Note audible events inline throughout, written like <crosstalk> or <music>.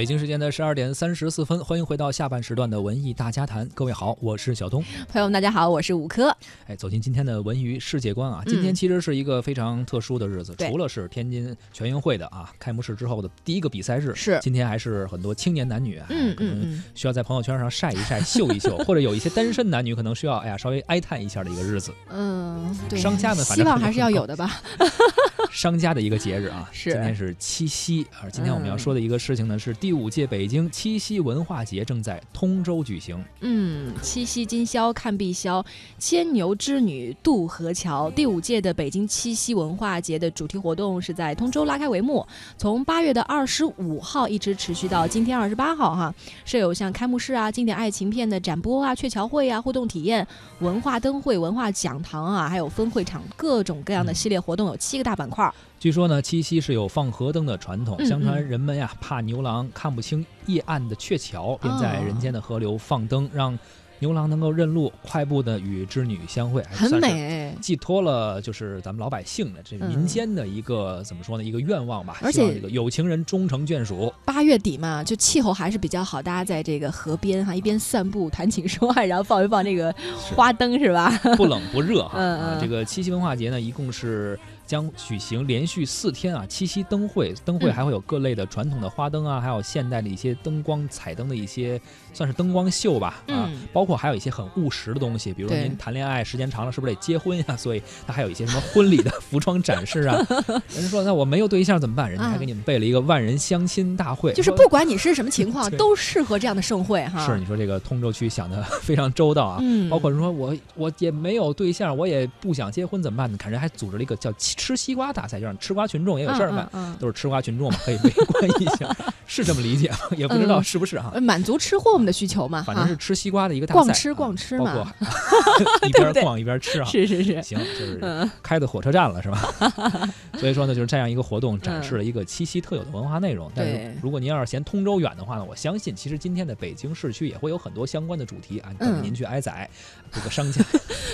北京时间的十二点三十四分，欢迎回到下半时段的文艺大家谈。各位好，我是小东。朋友们，大家好，我是五科。哎，走进今天的文娱世界观啊，今天其实是一个非常特殊的日子，对除了是天津全运会的啊开幕式之后的第一个比赛日，是今天还是很多青年男女啊，嗯可能需要在朋友圈上晒一晒、秀一秀，<laughs> 或者有一些单身男女可能需要哎呀稍微哀叹一下的一个日子，嗯，对，商家们反正希望还是要有的吧。<laughs> 商家的一个节日啊。是今天是七夕，而今天我们要说的一个事情呢是第五届北京七夕文化节正在通州举行。嗯，七夕今宵看碧霄，牵牛织女渡河桥。第五届的北京七夕文化节的主题活动是在通州拉开帷幕，从八月的二十五号一直持续到今天二十八号哈。设有像开幕式啊、经典爱情片的展播啊、鹊桥会啊、互动体验、文化灯会、文化讲堂啊，还有分会场各种各样的系列活动，有七个大板块。据说呢，七夕是有放河灯的传统。嗯相传嗯人们呀怕牛郎看不清夜暗的鹊桥，便在哦人间的河流放灯，让牛郎能够认路，快步的与织女相会，哎很算美，寄托了就是咱们老百姓的这民间的一个、怎么说呢一个愿望吧，而且这个有情人终成眷属。八月底嘛，就气候还是比较好，大家在这个河边哈，一边散步谈情说爱，然后放一放这个花灯是吧？<laughs> 不冷不热哈。嗯啊，嗯这个七夕文化节呢，一共是将举行连续四天啊，七夕灯会。灯会嗯还会有各类的传统的花灯啊，还有现代的一些灯光彩灯的一些，算是灯光秀吧啊。嗯包括还有一些很务实的东西，比如说您谈恋爱时间长了，是不是得结婚呀？<laughs> 所以它还有一些什么婚礼的服装展示啊。<laughs> 人家说那我没有对象怎么办？人家还啊给你们备了一个万人相亲大会，就是不管你是什么情况，<laughs> 都适合这样的盛会哈。是你说这个通州区想的非常周到啊。嗯，包括说我我也没有对象，我也不想结婚，怎么办呢？看人还组织了一个叫吃吃西瓜大赛，就让吃瓜群众也有事儿干，嗯嗯都是吃瓜群众嘛，可以围观一下，<laughs> 是这么理解吗？也不知道嗯是不是哈。呃，满足吃货们的需求嘛，反正是吃西瓜的一个大赛，逛吃啊逛吃包括嘛 <laughs> 一边逛一边吃啊。是是是，行，就是嗯。开的火车站了是吧？<laughs> 所以说呢，就是这样一个活动，展示嗯了一个七夕特有的文化内容。但是如果您要是嫌通州远的话呢，我相信其实今天的北京市区也会有很多相关的主题啊，等您去挨宰。这个商 <laughs> 家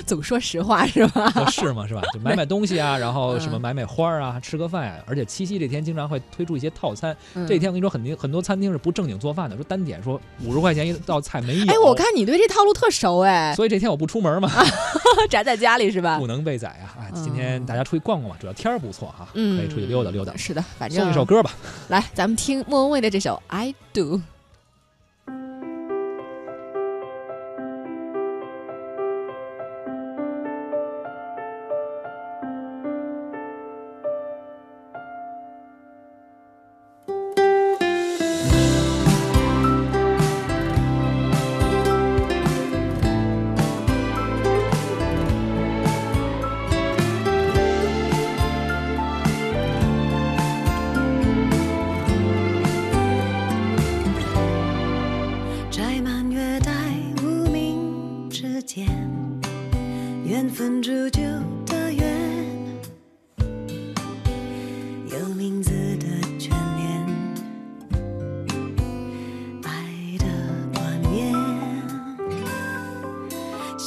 总说实话是吧？<laughs> 是吗，是吧？就买买东西啊，<laughs> 然后什么嗯买买花儿啊，吃个饭啊。而且七夕这天经常会推出一些套餐，嗯这一天我跟你说，很多很多餐厅是不正经做饭的，说单点说五十块钱一道菜没有。哎，我看你对这套路特熟哎，所以这天我不出门嘛，宅在家里是吧不？能被宰啊！啊，今天嗯大家出去逛逛吧，主要天儿不错哈，嗯，可以出去溜达溜达。是的，反正送一首歌吧，来，咱们听莫文蔚的这首《I Do》。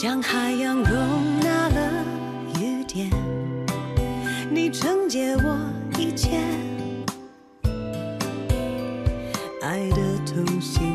将海洋容纳了雨点，你承接我一切。爱的同心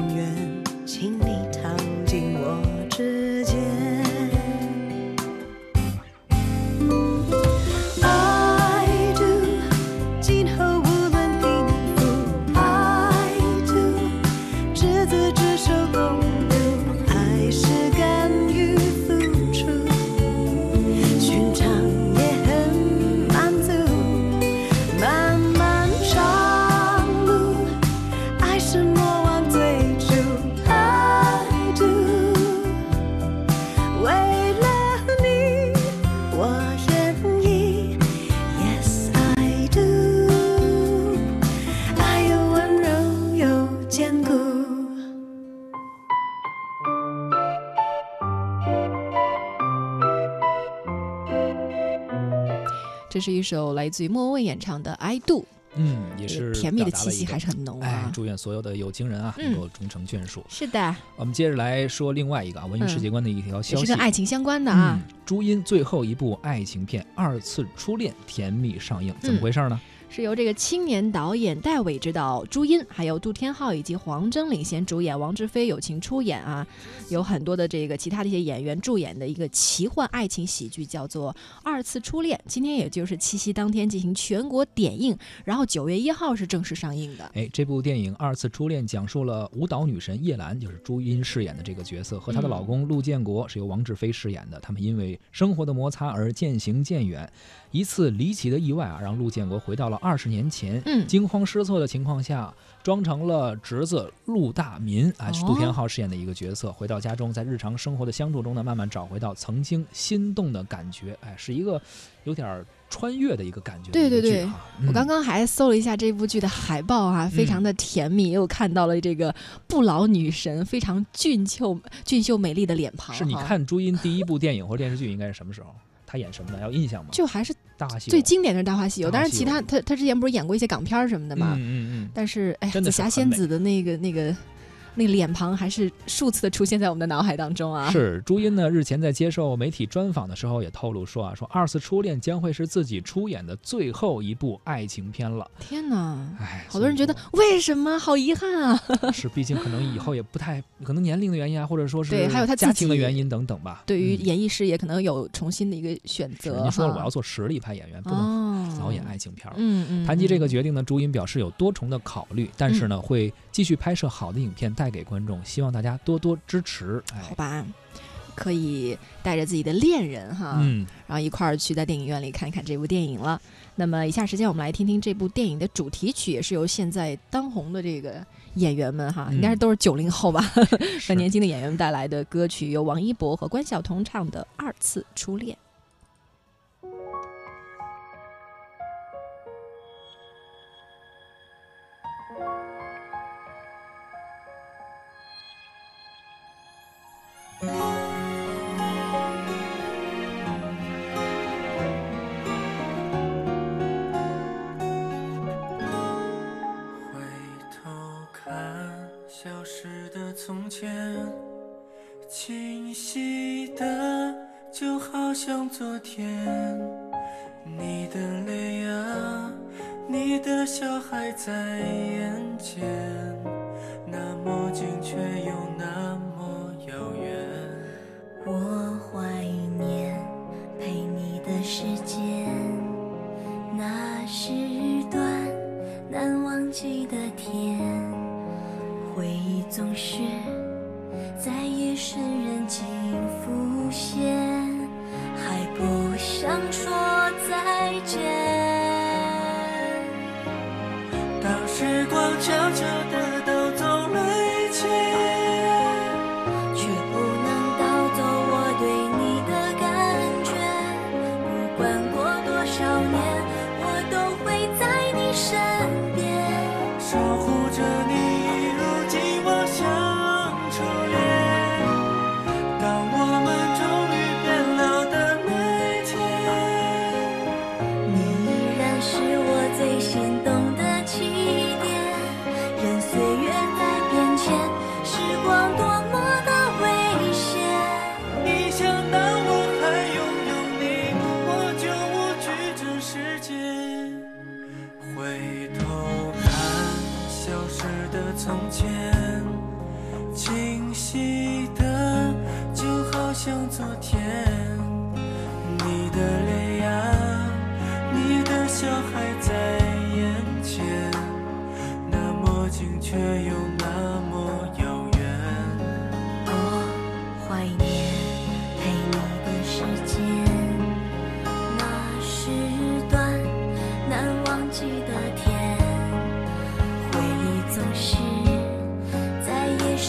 这是一首来自于莫文蔚演唱的《I Do》。嗯，也是甜蜜的气息还是很浓哎啊，。祝愿所有的有情人啊，嗯能够终成眷属。是的，我们接着来说另外一个啊，文娱世界观的一条消息。是跟爱情相关的啊。嗯，朱茵最后一部爱情片《二次初恋》甜蜜上映，怎么嗯回事呢？是由这个青年导演戴伟执导，朱茵、还有杜天浩以及黄征领衔主演，王志飞友情出演啊，有很多的这个其他的一些演员助演的一个奇幻爱情喜剧，叫做《二次初恋》。今天也就是七夕当天进行全国点映，然后九月一号是正式上映的。哎，这部电影《二次初恋》讲述了舞蹈女神叶兰，就是朱茵饰演的这个角色，和她的嗯老公陆建国是由王志飞饰演的。他们因为生活的摩擦而渐行渐远。一次离奇的意外啊，让陆建国回到了二十年前。嗯惊慌失措的情况下，装成了侄子陆大民啊，是杜天哦浩饰演的一个角色。回到家中，在日常生活的相处中呢，慢慢找回到曾经心动的感觉。哎，是一个有点穿越的一个感觉的对对对我刚嗯刚还搜了一下这部剧的海报啊，非常的甜蜜，又看到了这个不老女神非常俊秀、俊秀美丽的脸庞。是你，看朱茵第一部电影或电视剧应该是什么时候？她演什么的？还有印象吗？就还是《大话西游》最经典的是《大话西游》，当然其他他他之前不是演过一些港片儿什么的嘛，嗯嗯嗯，但是哎呀，紫霞仙子的那个那个那脸庞还是数次的出现在我们的脑海当中啊。是朱茵呢，日前在接受媒体专访的时候也透露说啊，说《二次初恋》将会是自己出演的最后一部爱情片了。天哪！哎，好多人觉得为什么好遗憾啊？<laughs> 是，毕竟可能以后也不太，可能年龄的原因啊，或者说是对还有他家庭的原因等等吧。对于嗯演艺事业可能有重新的一个选是择。您说了，我要做实力派演员，不能哦老演爱情片儿。嗯嗯。谈及这个嗯决定呢，朱茵表示有多重的考虑，但是呢，会继续拍摄好的影片带给观众，希望大家多多支持。哎，好吧，可以带着自己的恋人哈，嗯，然后一块儿去在电影院里看一看这部电影了。那么以下时间我们来听听这部电影的主题曲，也是由现在当红的这个演员们哈，嗯应该是都是九零后吧，<laughs> 是很年轻的演员们带来的歌曲，由王一博和关晓彤唱的《二次初恋》。回头看消失的从前，清晰的就好像昨天。你的泪啊，你的笑还在眼前，那么近却又那么遥远。我怀念陪你的时间，那是段难忘记的天。回忆总是在夜深人静浮现，还不想说再见。当时光悄悄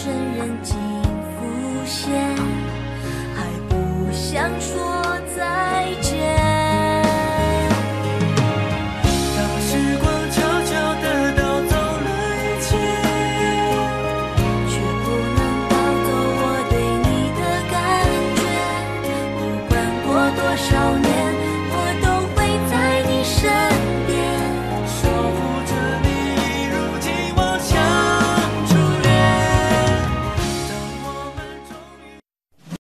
深人静浮现，还不想说